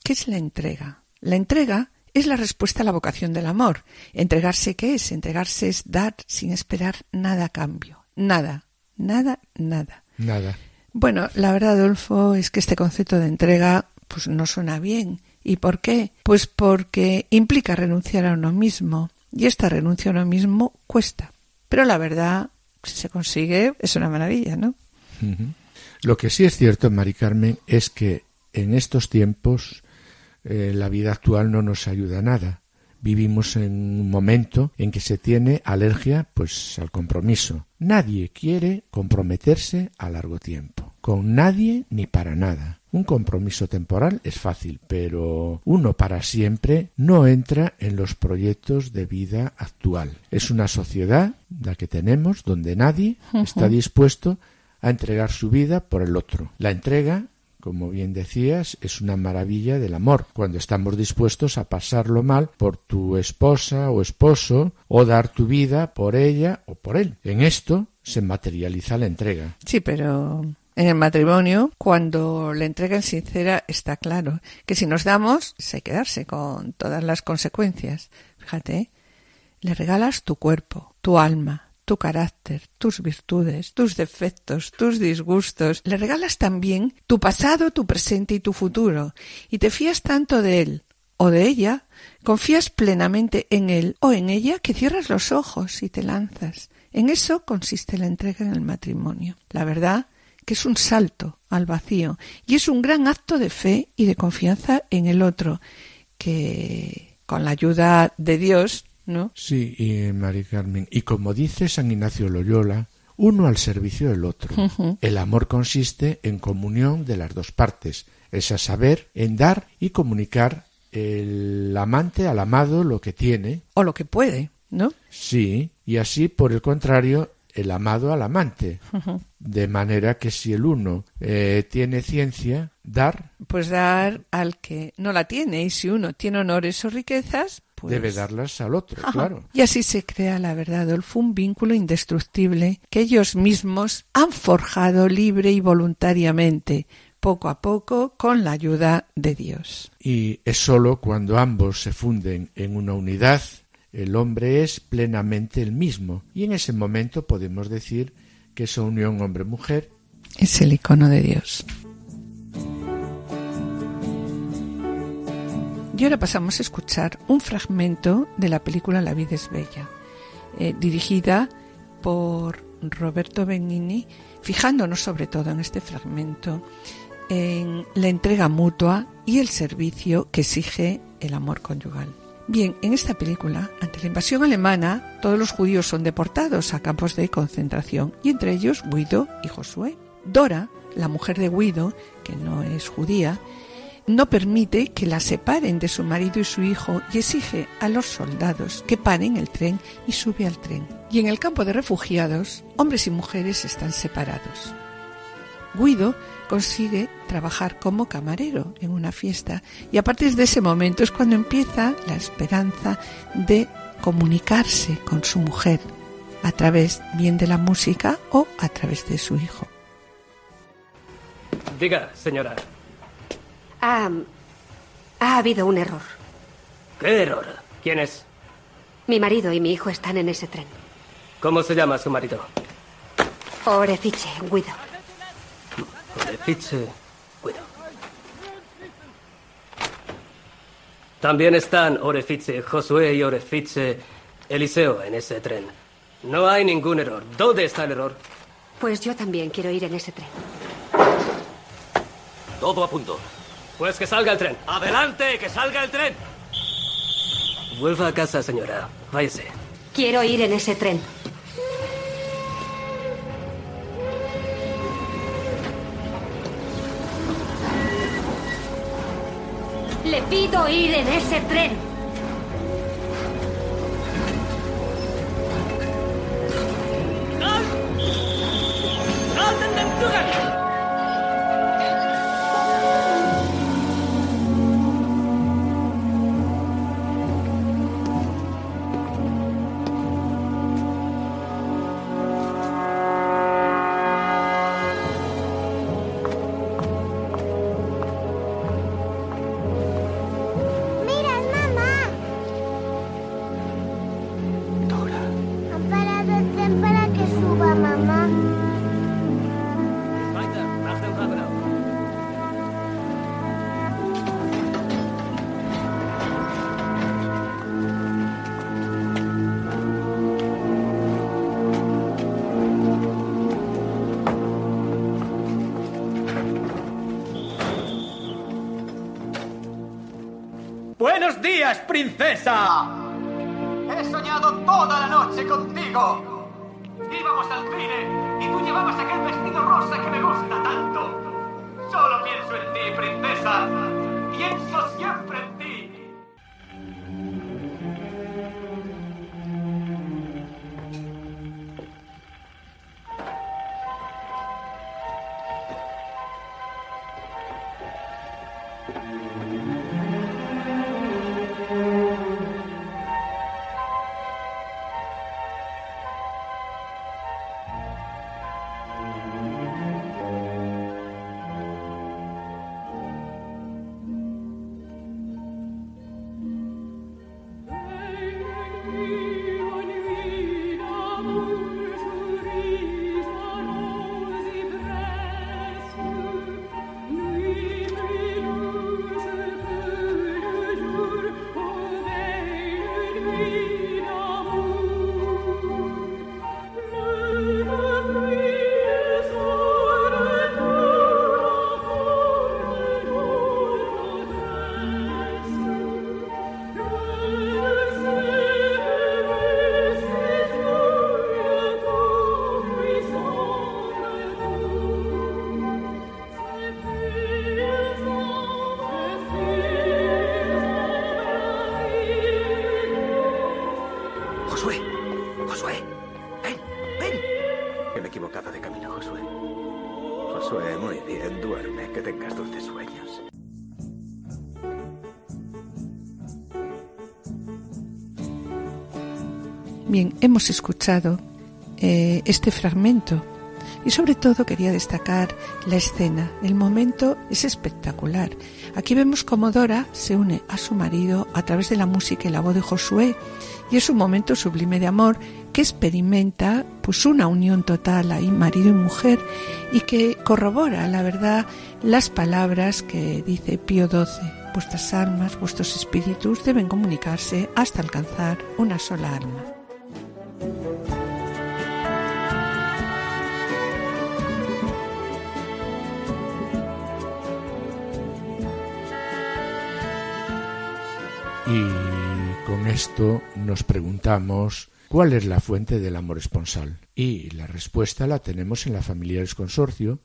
S2: ¿qué es la entrega? La entrega es la respuesta a la vocación del amor. Entregarse, ¿qué es? Entregarse es dar sin esperar nada a cambio. Nada, nada, nada.
S3: Nada.
S2: Bueno, la verdad, Adolfo, es que este concepto de entrega pues no suena bien. ¿Y por qué? Pues porque implica renunciar a uno mismo. Y esta renuncia a uno mismo cuesta. Pero la verdad, si se consigue, es una maravilla, ¿no?
S3: Lo que sí es cierto, Mari Carmen, es que en estos tiempos eh, la vida actual no nos ayuda a nada. Vivimos en un momento en que se tiene alergia pues al compromiso. Nadie quiere comprometerse a largo tiempo. Con nadie ni para nada. Un compromiso temporal es fácil, pero uno para siempre no entra en los proyectos de vida actual. Es una sociedad, la que tenemos, donde nadie <laughs> está dispuesto a entregar su vida por el otro. La entrega como bien decías, es una maravilla del amor, cuando estamos dispuestos a pasarlo mal por tu esposa o esposo, o dar tu vida por ella o por él. En esto se materializa la entrega.
S2: Sí, pero en el matrimonio, cuando la entrega es sincera, está claro que si nos damos, hay que darse con todas las consecuencias. Fíjate, le regalas tu cuerpo, tu alma, tu carácter, tus virtudes, tus defectos, tus disgustos. Le regalas también tu pasado, tu presente y tu futuro. Y te fías tanto de él o de ella, confías plenamente en él o en ella que cierras los ojos y te lanzas. En eso consiste la entrega en el matrimonio. La verdad que es un salto al vacío y es un gran acto de fe y de confianza en el otro que con la ayuda de Dios ¿no?
S3: Sí, y María Carmen. Y como dice San Ignacio Loyola, uno al servicio del otro. El amor consiste en comunión de las dos partes, es a saber, en dar y comunicar el amante al amado lo que tiene.
S2: O lo que puede, ¿no?
S3: Sí, y así, por el contrario, el amado al amante. De manera que si el uno eh, tiene ciencia, dar.
S2: Pues dar al que no la tiene. Y si uno tiene honores o riquezas, pues...
S3: Debe darlas al otro, claro.
S2: Y así se crea la verdad, Adolfo, un vínculo indestructible que ellos mismos han forjado libre y voluntariamente, poco a poco, con la ayuda de Dios.
S3: Y es sólo cuando ambos se funden en una unidad, el hombre es plenamente el mismo. Y en ese momento podemos decir que esa unión hombre-mujer
S2: es el icono de Dios. Y ahora pasamos a escuchar un fragmento de la película La vida es bella, eh, dirigida por Roberto Benigni, fijándonos sobre todo en este fragmento en la entrega mutua y el servicio que exige el amor conyugal. Bien, en esta película, ante la invasión alemana, todos los judíos son deportados a campos de concentración, y entre ellos Guido y Josué. Dora, la mujer de Guido, que no es judía, no permite que la separen de su marido y su hijo y exige a los soldados que paren el tren y sube al tren. Y en el campo de refugiados, hombres y mujeres están separados. Guido consigue trabajar como camarero en una fiesta y a partir de ese momento es cuando empieza la esperanza de comunicarse con su mujer a través bien de la música o a través de su hijo.
S10: Diga, señora.
S11: Ha, ha habido un error.
S10: ¿Qué error? ¿Quién es?
S11: Mi marido y mi hijo están en ese tren.
S10: ¿Cómo se llama su marido?
S11: Orefiche, Guido.
S10: Orefiche, Guido. También están Orefiche, Josué y Orefiche, Eliseo en ese tren. No hay ningún error. ¿Dónde está el error?
S11: Pues yo también quiero ir en ese tren.
S10: Todo a punto. Pues que salga el tren.
S12: ¡Adelante! ¡Que salga el tren!
S10: Vuelva a casa, señora. Váyase.
S11: Quiero ir en ese tren. Le pido ir en ese tren.
S13: Mira,
S12: ¡Buenos días, princesa! He soñado toda la noche contigo. Íbamos al cine y tú llevabas aquel vestido rosa que me gusta tanto. Solo pienso en ti, princesa. Pienso siempre en Josué, Josué, ven, ven.
S14: equivocado de camino, Josué. Josué, muy bien, duerme, que tengas dulces sueños.
S2: Bien, hemos escuchado eh, este fragmento y sobre todo quería destacar la escena. El momento es espectacular. Aquí vemos cómo Dora se une a su marido a través de la música y la voz de Josué y es un momento sublime de amor que experimenta pues una unión total ahí marido y mujer y que corrobora la verdad las palabras que dice Pío XII vuestras almas, vuestros espíritus deben comunicarse hasta alcanzar una sola alma.
S3: Y con esto nos preguntamos cuál es la fuente del amor esponsal. Y la respuesta la tenemos en la Familiares Consorcio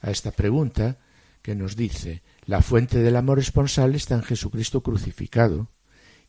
S3: a esta pregunta que nos dice la fuente del amor esponsal está en Jesucristo crucificado,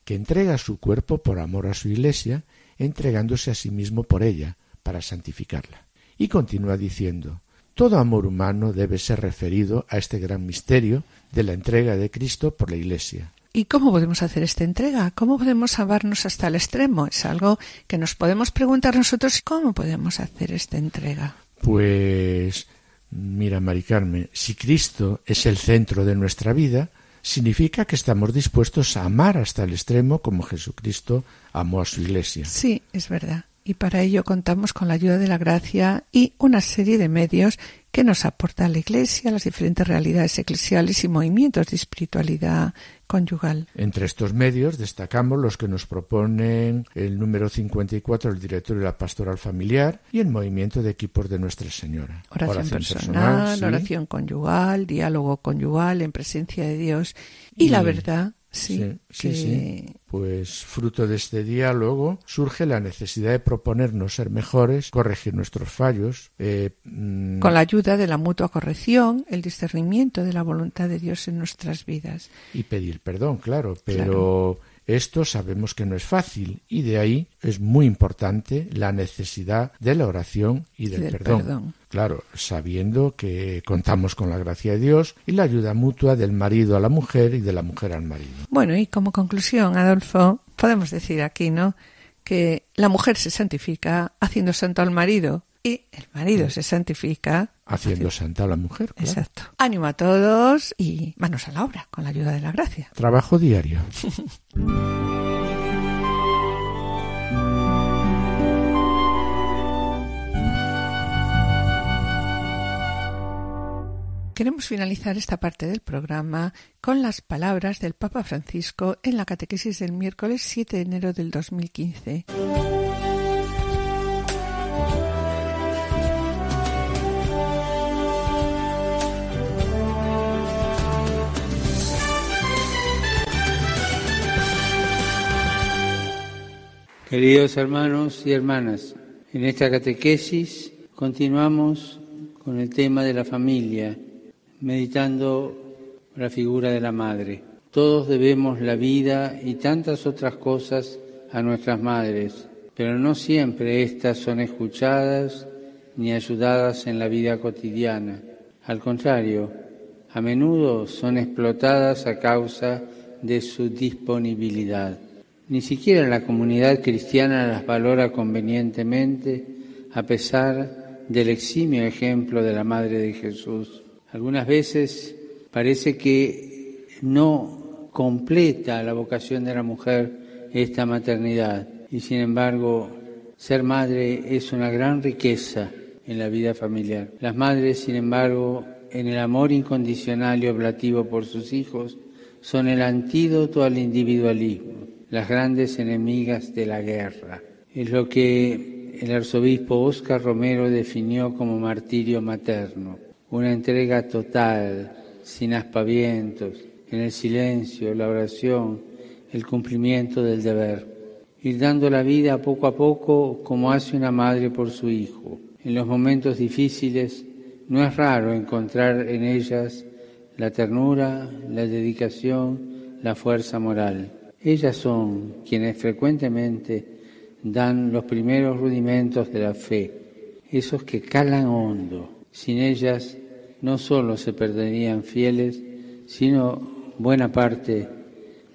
S3: que entrega su cuerpo por amor a su iglesia, entregándose a sí mismo por ella, para santificarla. Y continúa diciendo todo amor humano debe ser referido a este gran misterio de la entrega de Cristo por la Iglesia,
S2: ¿Y cómo podemos hacer esta entrega? ¿Cómo podemos amarnos hasta el extremo? Es algo que nos podemos preguntar nosotros. ¿Cómo podemos hacer esta entrega?
S3: Pues mira, Mari Carmen, si Cristo es el centro de nuestra vida, significa que estamos dispuestos a amar hasta el extremo como Jesucristo amó a su iglesia.
S2: Sí, es verdad. Y para ello contamos con la ayuda de la gracia y una serie de medios que nos aporta la Iglesia, las diferentes realidades eclesiales y movimientos de espiritualidad conyugal.
S3: Entre estos medios destacamos los que nos proponen el número 54 el directorio de la pastoral familiar y el movimiento de equipos de Nuestra Señora.
S2: Oración, personal,
S3: sí.
S2: oración conyugal, diálogo conyugal en presencia de Dios y, la verdad Sí,
S3: sí, sí, Pues fruto de este diálogo surge la necesidad de proponernos ser mejores, corregir nuestros fallos. Eh, mm,
S2: Con la ayuda de la mutua corrección, el discernimiento de la voluntad de Dios en nuestras vidas.
S3: Y pedir perdón, claro, pero esto sabemos que no es fácil y de ahí es muy importante la necesidad de la oración y del,
S2: y del
S3: perdón.
S2: perdón.
S3: Claro, sabiendo que contamos con la gracia de Dios y la ayuda mutua del marido a la mujer y de la mujer al marido.
S2: Bueno, y como conclusión, Adolfo, podemos decir aquí, ¿no? Que la mujer se santifica haciendo santo al marido y el marido se santifica
S3: Haciendo santa a la mujer. claro.
S2: Exacto. Ánimo a todos y manos a la obra con la ayuda de la gracia.
S3: Trabajo diario. <laughs>
S2: Queremos finalizar esta parte del programa con las palabras del Papa Francisco en la catequesis del miércoles 7 de enero del 2015.
S15: Queridos hermanos y hermanas, en esta catequesis continuamos con el tema de la familia, meditando la figura de la madre. Todos debemos la vida y tantas otras cosas a nuestras madres, pero no siempre éstas son escuchadas ni ayudadas en la vida cotidiana. Al contrario, a menudo son explotadas a causa de su disponibilidad. Ni siquiera la comunidad cristiana las valora convenientemente a pesar del eximio ejemplo de la Madre de Jesús. Algunas veces parece que no completa la vocación de la mujer esta maternidad y sin embargo ser madre es una gran riqueza en la vida familiar. Las madres, sin embargo, en el amor incondicional y oblativo por sus hijos, son el antídoto al individualismo las grandes enemigas de la guerra. Es lo que el arzobispo Óscar Romero definió como martirio materno, una entrega total, sin aspavientos, en el silencio, la oración, el cumplimiento del deber. Ir dando la vida poco a poco como hace una madre por su hijo. En los momentos difíciles no es raro encontrar en ellas la ternura, la dedicación, la fuerza moral. Ellas son quienes frecuentemente dan los primeros rudimentos de la fe. esos que calan hondo. Sin ellas no solo se perderían fieles, sino buena parte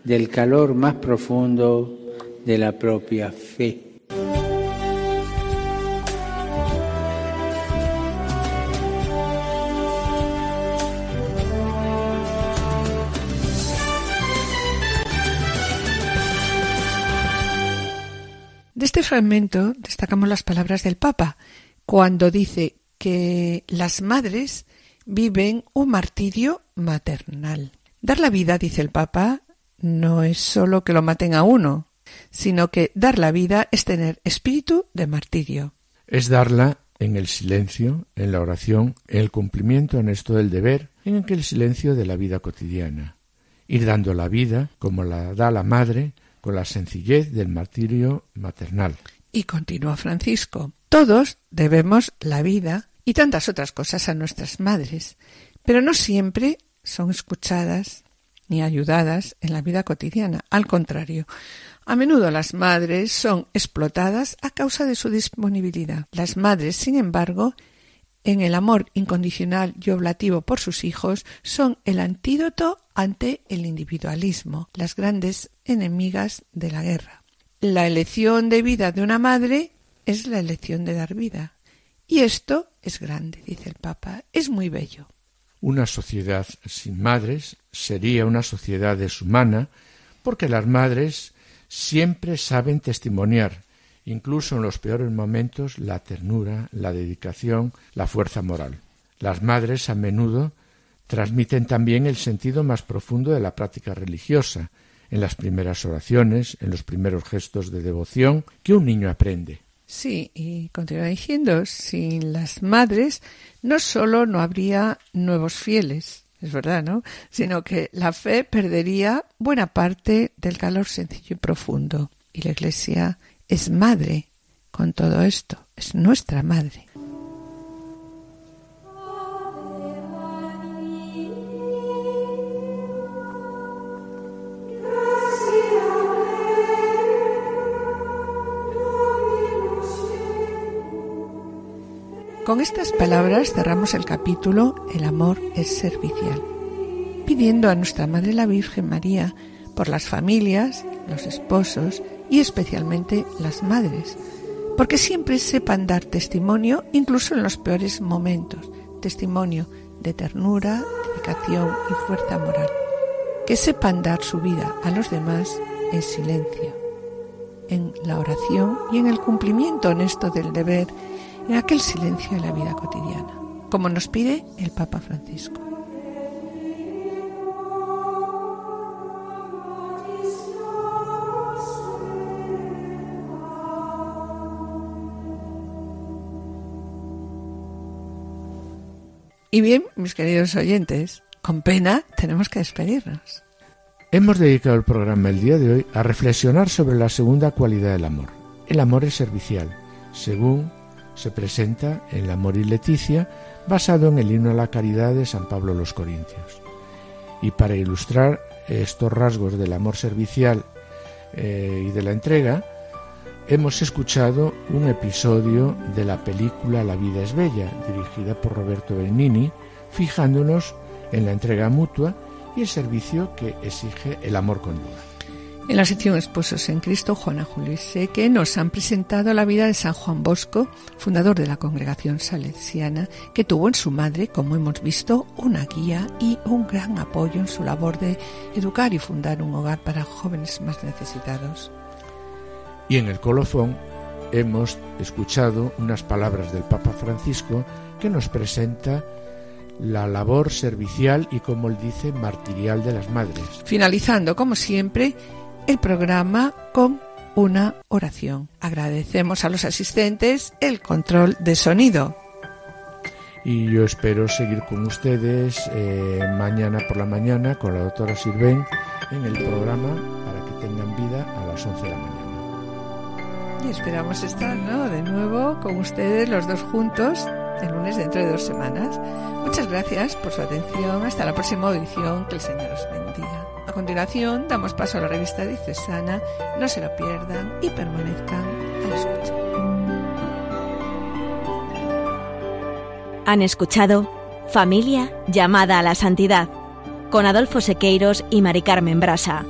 S15: del calor más profundo de la propia fe.
S2: Este fragmento destacamos las palabras del Papa, cuando dice que las madres viven un martirio maternal. Dar la vida, dice el Papa, no es solo que lo maten a uno, sino que dar la vida es tener espíritu de martirio.
S3: Es darla en el silencio, en la oración, en el cumplimiento honesto del deber, en aquel silencio de la vida cotidiana. Ir dando la vida, como la da la madre, con la sencillez del martirio maternal.
S2: Y continúa Francisco. Todos debemos la vida y tantas otras cosas a nuestras madres, pero no siempre son escuchadas ni ayudadas en la vida cotidiana. Al contrario, a menudo las madres son explotadas a causa de su disponibilidad. Las madres, sin embargo, en el amor incondicional y oblativo por sus hijos, son el antídoto ante el individualismo, las grandes enemigas de la guerra. La elección de vida de una madre es la elección de dar vida. Y esto es grande, dice el Papa, es muy bello.
S3: Una sociedad sin madres sería una sociedad deshumana porque las madres siempre saben testimoniar, incluso en los peores momentos, la ternura, la dedicación, la fuerza moral. Las madres a menudo transmiten también el sentido más profundo de la práctica religiosa, en las primeras oraciones, en los primeros gestos de devoción que un niño aprende.
S2: Sí, y continúa diciendo, sin las madres no solo no habría nuevos fieles, es verdad, ¿no? Sino que la fe perdería buena parte del calor sencillo y profundo. Y la Iglesia es madre con todo esto, es nuestra madre. Con estas palabras cerramos el capítulo El amor es servicial, pidiendo a nuestra Madre la Virgen María por las familias, los esposos y especialmente las madres, porque siempre sepan dar testimonio incluso en los peores momentos, testimonio de ternura, dedicación y fuerza moral, que sepan dar su vida a los demás en silencio, en la oración y en el cumplimiento honesto del deber en aquel silencio de la vida cotidiana, como nos pide el Papa Francisco. Y bien, mis queridos oyentes, con pena tenemos que despedirnos.
S3: Hemos dedicado el programa el día de hoy a reflexionar sobre la segunda cualidad del amor. El amor es servicial, según se presenta en la Amor y Leticia, basado en el himno a la caridad de San Pablo los Corintios. Y para ilustrar estos rasgos del amor servicial eh, y de la entrega, hemos escuchado un episodio de la película La vida es bella, dirigida por Roberto Benini, fijándonos en la entrega mutua y el servicio que exige el amor conyugal.
S2: En la sección Esposos en Cristo, Juana Julio y Seque nos han presentado la vida de San Juan Bosco, fundador de la congregación salesiana, que tuvo en su madre, como hemos visto, una guía y un gran apoyo en su labor de educar y fundar un hogar para jóvenes más necesitados.
S3: Y en el colofón hemos escuchado unas palabras del Papa Francisco que nos presenta la labor servicial y, como él dice, martirial de las madres.
S2: Finalizando, como siempre, el programa con una oración. Agradecemos a los asistentes el control de sonido.
S3: Y yo espero seguir con ustedes eh, mañana por la mañana con la doctora Sirven en el programa para que tengan vida a las 11 de la mañana.
S2: Y esperamos estar ¿no? de nuevo con ustedes los dos juntos el lunes dentro de dos semanas. Muchas gracias por su atención. Hasta la próxima audición. Que el Señor os bendiga. A continuación, damos paso a la revista Diocesana. No se lo pierdan y permanezcan a la escucha.
S1: Han escuchado Familia llamada a la santidad con Adolfo Sequeiros y Mari Carmen Brasa